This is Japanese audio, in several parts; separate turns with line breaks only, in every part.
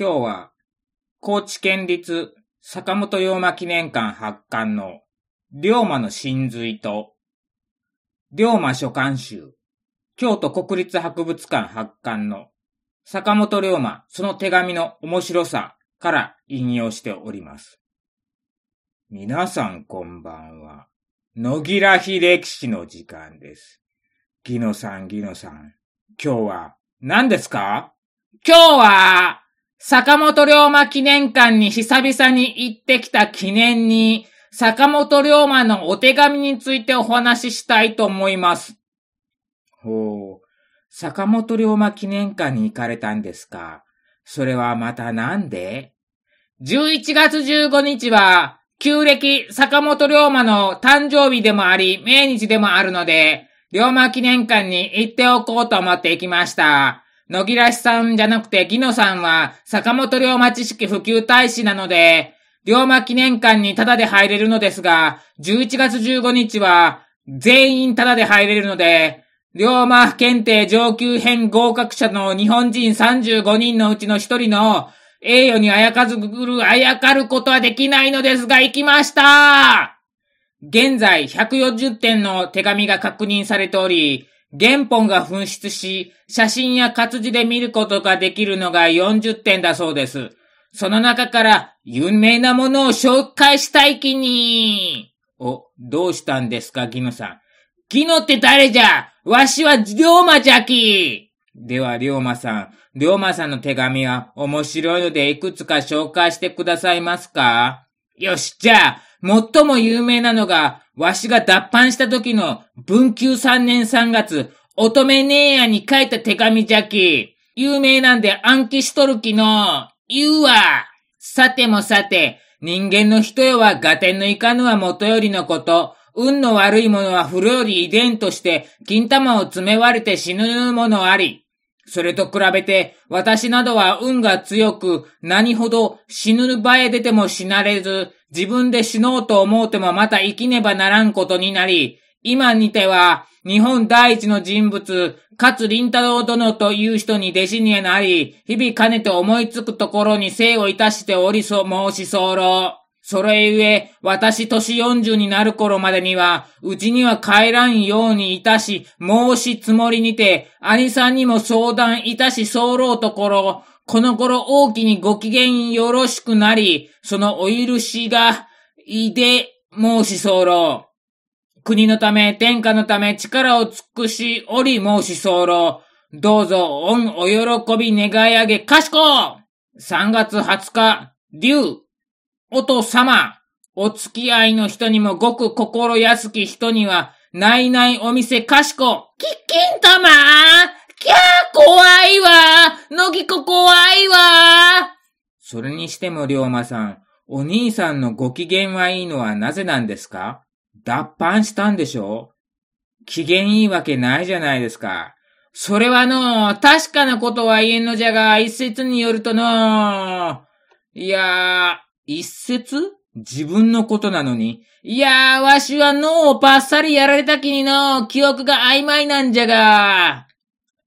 今日は、高知県立坂本龍馬記念館発刊の龍馬の真髄と、龍馬書簡集、京都国立博物館発刊の坂本龍馬その手紙の面白さから引用しております。皆さんこんばんは。野木ら秀樹氏の時間です。ギノさん、ギノさん。今日は何ですか？今日は、坂本龍馬記念館に久々に行ってきた記念に、坂本龍馬のお手紙についてお話ししたいと思います。ほう。坂本龍馬記念館に行かれたんですか？それはまたなんで ?11 月15日は、旧暦坂本龍馬の誕生日でもあり、命日でもあるので、龍馬記念館に行っておこうと思って行きました。野木らしさんじゃなくて、ギノさんは坂本龍馬知識普及大使なので、龍馬記念館にタダで入れるのですが、11月15日は全員タダで入れるので、龍馬検定上級編合格者の日本人35人のうちの1人の栄誉にあやかずぐる、あやかることはできないのですが、行きました。現在140点の手紙が確認されており、原本が紛失し、写真や活字で見ることができるのが40点だそうです。その中から有名なものを紹介したい気に。お、どうしたんですか、ギノさん。ギノって誰じゃ？わしは龍馬じゃきでは、龍馬さん。龍馬さんの手紙は面白いのでいくつか紹介してくださいますか？よし、じゃあ、最も有名なのが、わしが脱藩した時の文久3年3月、乙女姉やに書いた手紙じゃき。有名なんで暗記しとるきの。言うわ。さてもさて、人間の人よは合点のいかぬは元よりのこと。運の悪いものは風呂より遺伝として金玉を詰め割れて死ぬものあり。それと比べて、私などは運が強く、何ほど死ぬ場へ出ても死なれず、自分で死のうと思うてもまた生きねばならんことになり、今にては、日本第一の人物、勝林太郎殿という人に弟子になり、日々兼ねて思いつくところに生をいたしておりそ申し候。それゆえ、私年40になる頃までには、うちには帰らんようにいたし、申しつもりにて、兄さんにも相談いたし候ところ、この頃大きにご機嫌よろしくなり、そのお許しが、いで申し候。国のため、天下のため力を尽くしおり申し候。どうぞ、恩お喜び願い上げ、かしこ !3 月20日、竜、お父様、お付き合いの人にもごく心安き人には、ないないお店かしこ、キッキン玉。キャー怖いわ。のぎこ怖いわ。それにしても、龍馬さん、お兄さんのご機嫌はいいのはなぜなんですか？脱藩したんでしょ？機嫌いいわけないじゃないですか。それはの、確かなことは言えんのじゃが、一説によるとの、いやー、一説自分のことなのに。いやー、わしは脳をパッサリやられた気にの、記憶が曖昧なんじゃが。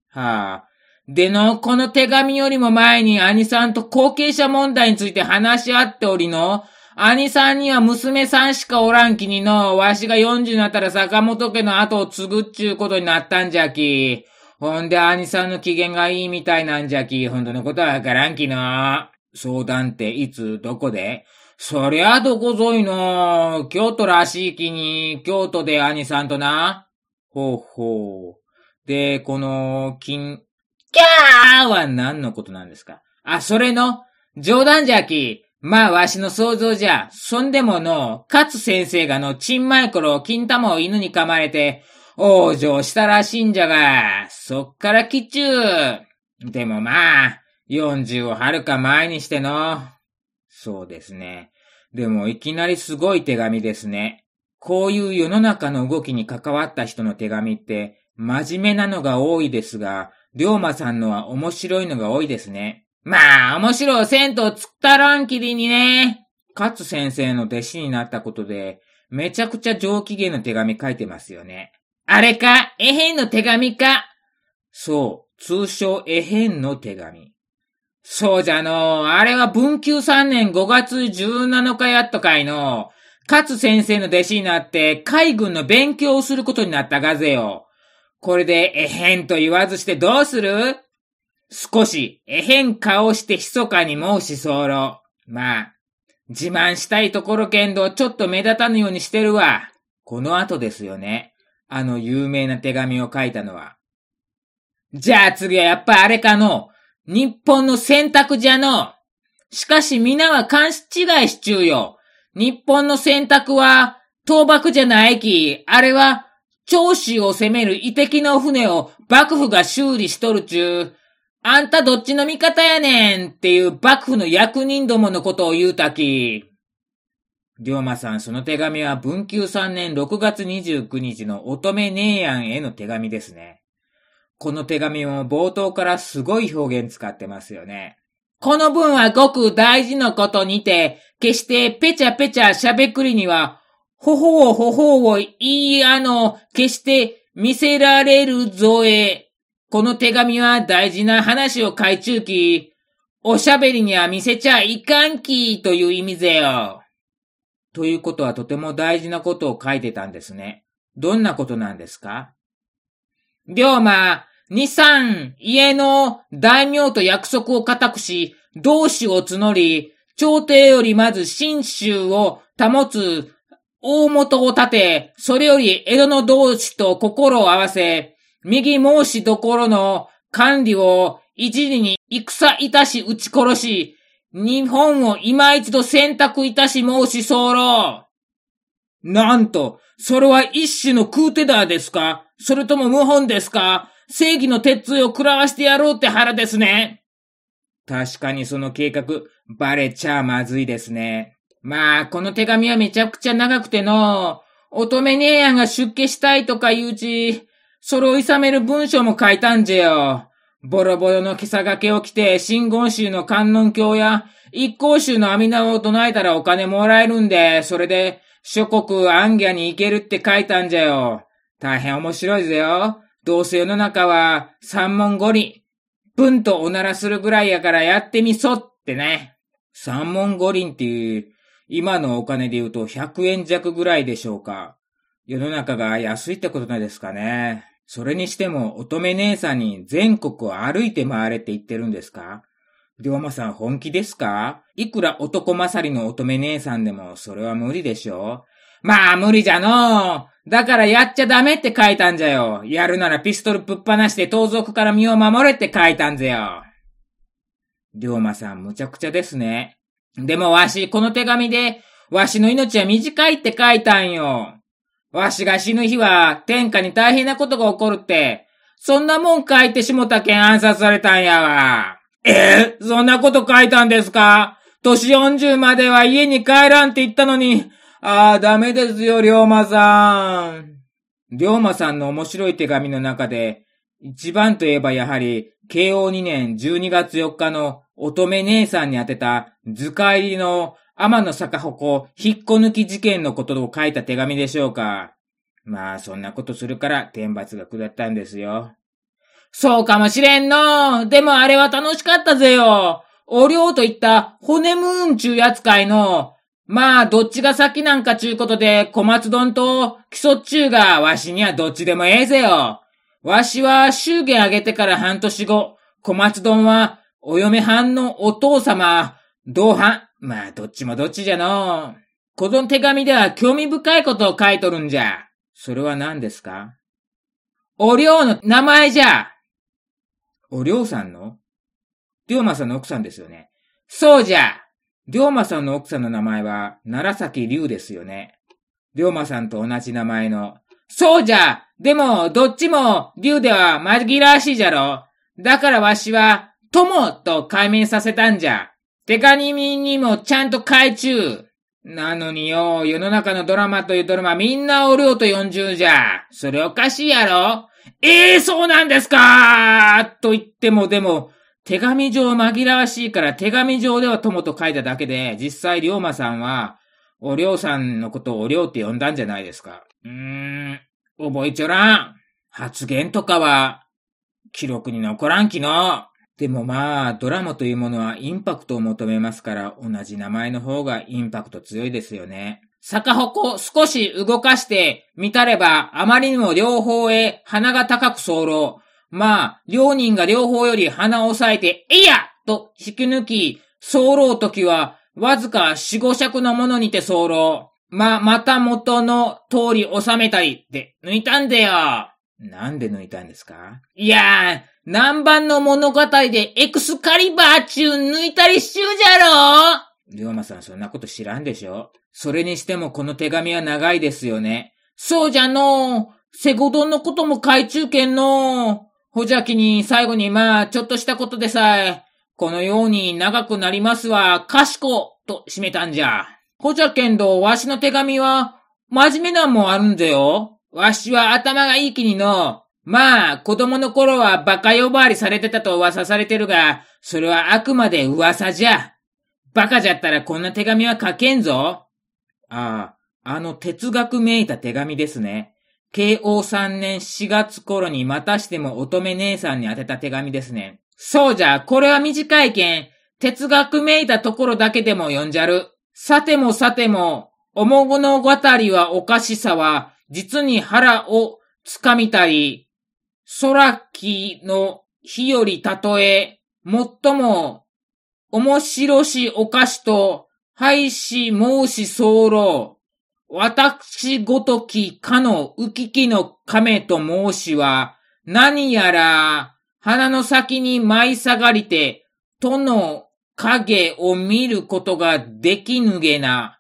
はあ。での、この手紙よりも前に兄さんと後継者問題について話し合っておりの、兄さんには娘さんしかおらんきにの、わしが40になったら坂本家の後を継ぐっちゅうことになったんじゃき。ほんで兄さんの機嫌がいいみたいなんじゃき。ほんとのことはわからんきの。相談っていつどこで？そりゃどこぞいの。京都らしいきに、京都で兄さんとな。ほうほう。で、この、金、キャーは何のことなんですか？あ、それの、冗談じゃき。まあ、わしの想像じゃ、そんでもの、勝先生がの、ちんまい頃、金玉を犬に噛まれて、往生したらしいんじゃが、そっからきっちゅう。でもまあ、40をはるか前にしての。そうですね。でもいきなりすごい手紙ですね。こういう世の中の動きに関わった人の手紙って、真面目なのが多いですが、龍馬さんのは面白いのが多いですね。まあ、面白い銭湯つったらんきりにね。勝先生の弟子になったことで、めちゃくちゃ上機嫌の手紙書いてますよね。あれか？えへんの手紙か？
そう、通称えへんの手紙。
そうじゃのあれは文久3年5月17日やっとかいの勝先生の弟子になって海軍の勉強をすることになったがぜよ。これでえへんと言わずしてどうする？少しえへん顔して密かに申し候。まあ、自慢したいところけんどちょっと目立たぬようにしてるわ。この後ですよね。あの有名な手紙を書いたのは。じゃあ次はやっぱあれかの。日本の選択じゃの。しかし皆は勘違いしちゅうよ。日本の選択は、倒幕じゃないき、あれは、長州を攻める遺跡の船を幕府が修理しとるちゅう。あんたどっちの味方やねんっていう幕府の役人どものことを言うたき。龍馬さん、その手紙は文久3年6月29日の乙女姉やんへの手紙ですね。この手紙も冒頭からすごい表現使ってますよね。この文はごく大事なことにて、決してペチャペチャ喋くりには、ほほうほほうを言いあの、決して見せられるぞえ。この手紙は大事な話を書いちゅうき、おしゃべりには見せちゃいかんきという意味ぜよ。ということはとても大事なことを書いてたんですね。どんなことなんですか？龍馬、二三、家の大名と約束を固くし、同志を募り、朝廷よりまず新州を保つ大元を立て、それより江戸の同志と心を合わせ、右申しどころの管理を一時に戦いたし撃ち殺し、日本を今一度選択いたし申し候。なんと、それは一種のクーテダーですか？それとも謀反ですか？正義の鉄槌を食らわしてやろうって腹ですね。確かにその計画、バレちゃまずいですね。まあ、この手紙はめちゃくちゃ長くての、乙女姉やんが出家したいとか言うち、それを諌める文章も書いたんじゃよ。ボロボロの今朝掛けを着て、真言宗の観音教や、一向宗の阿弥陀を唱えたらお金もらえるんで、それで、諸国アンギャに行けるって書いたんじゃよ。大変面白いぜよ。どうせ世の中は三文五輪、文とおならするぐらいやからやってみそってね。三文五輪っていう、今のお金で言うと100円弱ぐらいでしょうか。世の中が安いってことなんですかね。それにしても乙女姉さんに全国を歩いて回れって言ってるんですか？龍馬さん本気ですか？いくら男勝りの乙女姉さんでもそれは無理でしょまあ無理じゃのうだからやっちゃダメって書いたんじゃよ。やるならピストルぶっ放して盗賊から身を守れって書いたんぜよ。龍馬さんむちゃくちゃですね。でもわし、この手紙で、わしの命は短いって書いたんよ。わしが死ぬ日は、天下に大変なことが起こるって、そんなもん書いてしもたけん暗殺されたんやわ。えー、そんなこと書いたんですか？年40までは家に帰らんって言ったのに、ああ、ダメですよ、龍馬さん。龍馬さんの面白い手紙の中で、一番といえばやはり、慶応2年12月4日の乙女姉さんに宛てた図解入りの天の坂鉾引っこ抜き事件のことを書いた手紙でしょうか。まあ、そんなことするから天罰が下ったんですよ。そうかもしれんの。でもあれは楽しかったぜよ。お寮といった骨ムーンちゅうやつかいの、まあ、どっちが先なんかちゅうことで、小松丼と基礎中が、わしにはどっちでもええぜよ。わしは祝言あげてから半年後、小松丼は、お嫁はんのお父様、同伴。まあ、どっちもどっちじゃの。この手紙では興味深いことを書いとるんじゃ。それは何ですか？おりょうの名前じゃ。おりょうさんの？龍馬さんの奥さんですよね。そうじゃ。龍馬さんの奥さんの名前は、奈良崎龍ですよね。龍馬さんと同じ名前の。そうじゃでも、どっちも、龍では紛らわしいじゃろだからわしは、友と解明させたんじゃ。手紙にもちゃんと改中。なのによ、世の中のドラマというドラマみんなおるよと40じゃ。それおかしいやろええー、そうなんですかと言ってもでも、手紙上紛らわしいから手紙上では友と書いただけで、実際龍馬さんは、おりょうさんのことをおりょうって呼んだんじゃないですか。うーん、覚えちょらん。発言とかは、記録に残らんきの。でもまあ、ドラマというものはインパクトを求めますから、同じ名前の方がインパクト強いですよね。逆鉾少し動かして見たれば、あまりにも両方へ鼻が高く走ろう。まあ、両人が両方より鼻を押さえて、えいやと引き抜き、走ろうときは、わずか四五尺のものにて走ろう。ま、また元の通り収めたりって抜いたんだよ。なんで抜いたんですか？いやー、南蛮の物語でエクスカリバー中抜いたりしちゅうじゃろ龍馬さんそんなこと知らんでしょ？それにしてもこの手紙は長いですよね。そうじゃのセゴドンのことも海中剣のほじゃきに最後にまあ、ちょっとしたことでさえ、このように長くなりますわ、かしこ、と締めたんじゃ。ほじゃけんど、わしの手紙は、真面目なんもあるんぜよ。わしは頭がいい気にの、まあ、子供の頃はバカ呼ばわりされてたと噂されてるが、それはあくまで噂じゃ。バカじゃったらこんな手紙は書けんぞ。ああ、あの哲学めいた手紙ですね。慶応3年4月頃にまたしても乙女姉さんに宛てた手紙ですね。そうじゃ、これは短いけん、哲学めいたところだけでも読んじゃる。さてもさても、おもごの語りはおかしさは、実に腹をつかみたり、空木の日よりたとえ、最も面白しおかしと、廃止申し候。私ごときかの浮ききの亀と申しは、何やら、鼻の先に舞い下がりて、との影を見ることができぬげな。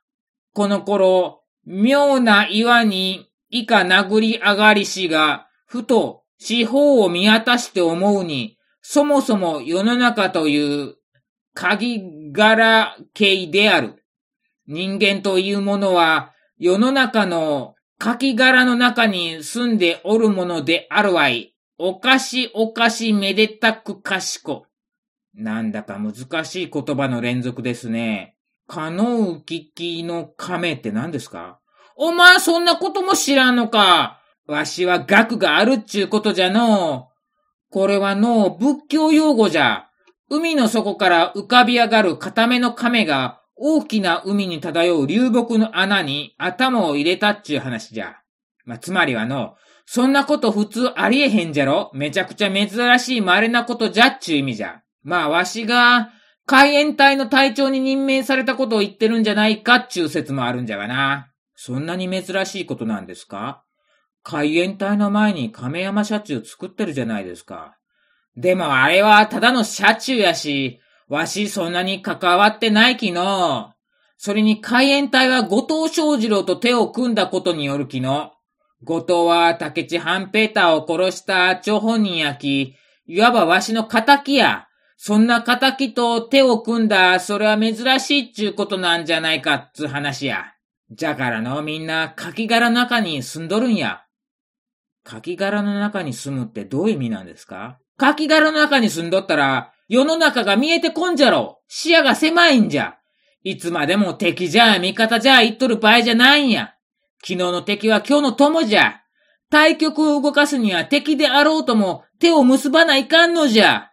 この頃、妙な岩に以下殴り上がりしが、ふと四方を見渡して思うに、そもそも世の中という鍵柄系である。人間というものは世の中の鍵柄の中に住んでおるものであるわい。おかしおかしめでたく賢。なんだか難しい言葉の連続ですね。可能危機の亀って何ですか？お前そんなことも知らんのか。わしは学があるっちゅうことじゃのこれはの仏教用語じゃ。海の底から浮かび上がる固めの亀が大きな海に漂う流木の穴に頭を入れたっちゅう話じゃ。まあ、つまりはの、そんなこと普通ありえへんじゃろ？めちゃくちゃ珍しい稀なことじゃっちゅう意味じゃ。まあ、わしが、海援隊の隊長に任命されたことを言ってるんじゃないかっちゅう説もあるんじゃがな。そんなに珍しいことなんですか？海援隊の前に亀山車中作ってるじゃないですか。でもあれはただの車中やし、わしそんなに関わってないきの。それに海援隊は後藤正次郎と手を組んだことによるきの。後藤は竹地半平太を殺した張本人やき、いわばわしの仇や。そんな仇と手を組んだ、それは珍しいっちゅうことなんじゃないかっつ話や。じゃからのみんな、柿殻の中に住んどるんや。柿殻の中に住むってどういう意味なんですか？柿殻の中に住んどったら、世の中が見えてこんじゃろ。視野が狭いんじゃ。いつまでも敵じゃ、味方じゃ言っとる場合じゃないんや。昨日の敵は今日の友じゃ。対局を動かすには敵であろうとも手を結ばないかんのじゃ。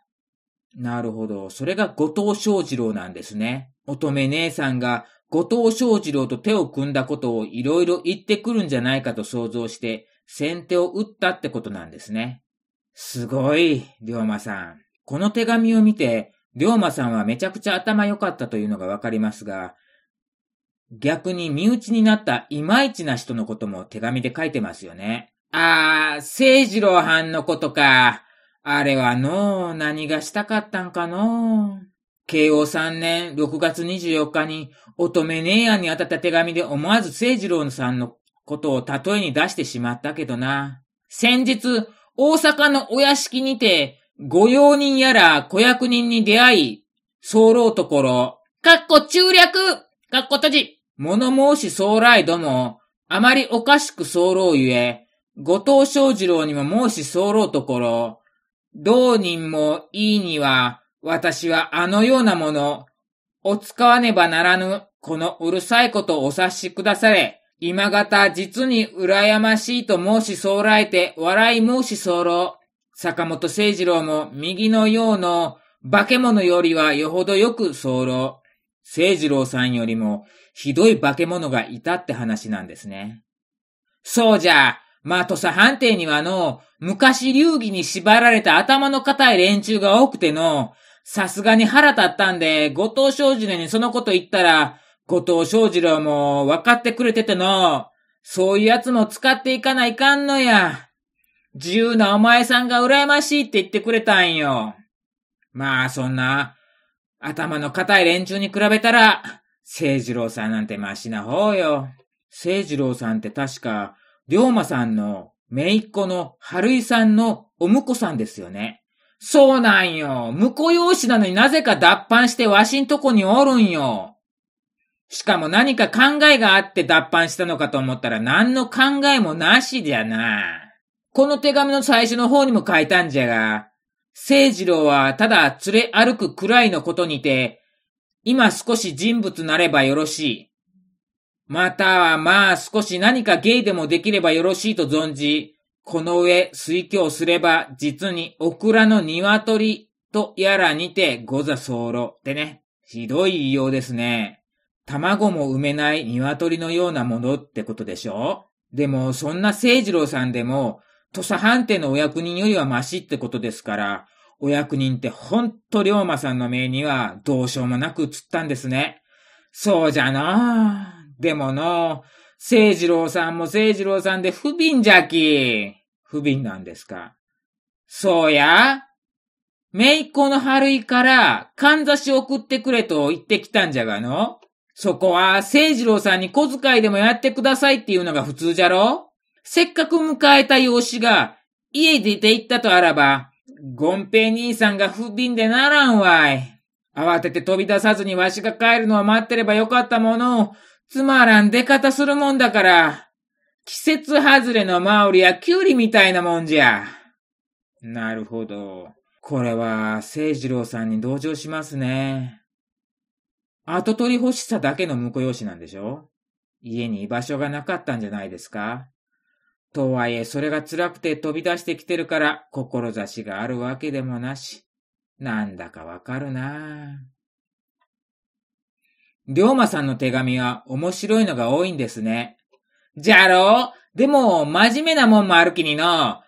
なるほど。それが後藤正次郎なんですね。乙女姉さんが後藤正次郎と手を組んだことをいろいろ言ってくるんじゃないかと想像して、先手を打ったってことなんですね。すごい、龍馬さん。この手紙を見て、龍馬さんはめちゃくちゃ頭良かったというのがわかりますが、逆に身内になったいまいちな人のことも手紙で書いてますよね。あー、聖次郎藩のことか。あれはの何がしたかったんかの慶応3年6月24日に乙女姉やんに当たった手紙で思わず聖次郎さんのことを例えに出してしまったけどな。先日、大阪のお屋敷にて、御用人やら子役人に出会い、候ところ、かっこ中略。かっこ閉じ。物申し将来ども、あまりおかしく候ゆえ、後藤正次郎にも申し候ところ、同人もいいには、私はあのようなもの、お使わねばならぬ、このうるさいことをお察しくだされ。今方実に羨ましいと申しそうらえて笑い申し候。坂本誠二郎も右のようの化け物よりはよほどよく候。聖次郎さんよりもひどい化け物がいたって話なんですね。そうじゃ、まあ、土佐判定にはの、昔流儀に縛られた頭の固い連中が多くての、さすがに腹立ったんで、後藤正次郎にそのこと言ったら、後藤正次郎も分かってくれてての、そういうやつも使っていかないかんのや。自由なお前さんが羨ましいって言ってくれたんよ。まあ、そんな、頭の固い連中に比べたら、聖次郎さんなんてマシな方よ。聖次郎さんって確か、龍馬さんの姪っ子の春井さんのお婿さんですよね。そうなんよ。婿養子なのになぜか脱藩してわしんとこにおるんよ。しかも何か考えがあって脱藩したのかと思ったら何の考えもなしじゃな。この手紙の最初の方にも書いたんじゃが、聖次郎はただ連れ歩くくらいのことにて、今少し人物なればよろしい。またはまあ少し何か芸でもできればよろしいと存じ、この上推挙すれば実にオクラの鶏とやらにてござ候ってね。ひどい言いようですね。卵も産めない鶏のようなものってことでしょ？でもそんな聖次郎さんでも土佐藩邸のお役人よりはマシってことですから、お役人ってほんと龍馬さんの命にはどうしようもなく映ったんですね。そうじゃなでもの、聖次郎さんも聖次郎さんで不憫じゃき。不憫なんですか？そうやめいっ子の春井から、かんざし送ってくれと言ってきたんじゃがの。そこは、聖次郎さんに小遣いでもやってくださいっていうのが普通じゃろ？せっかく迎えた養子が、家出て行ったとあらば、ゴンペイ兄さんが不憫でならんわい。慌てて飛び出さずにわしが帰るのを待ってればよかったものを、つまらん出方するもんだから、季節外れのマウリやキュウリみたいなもんじゃ。なるほど。これは、聖次郎さんに同情しますね。後取り欲しさだけの婿養子なんでしょ？家に居場所がなかったんじゃないですか？とはいえ、それが辛くて飛び出してきてるから、志があるわけでもなし。なんだかわかるな龍馬さんの手紙は面白いのが多いんですね。じゃろ？うでも、真面目なもんもあるきにの。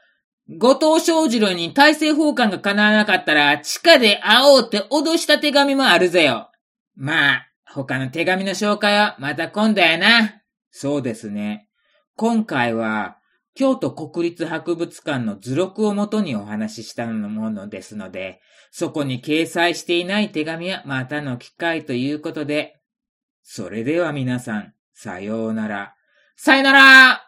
後藤正次郎に大政奉還が叶わなかったら、地下で会おうって脅した手紙もあるぜよ。まあ、他の手紙の紹介はまた今度やな。そうですね。今回は、京都国立博物館の図録をもとにお話ししたものですので、そこに掲載していない手紙はまたの機会ということで、それでは皆さん、さようなら。さよなら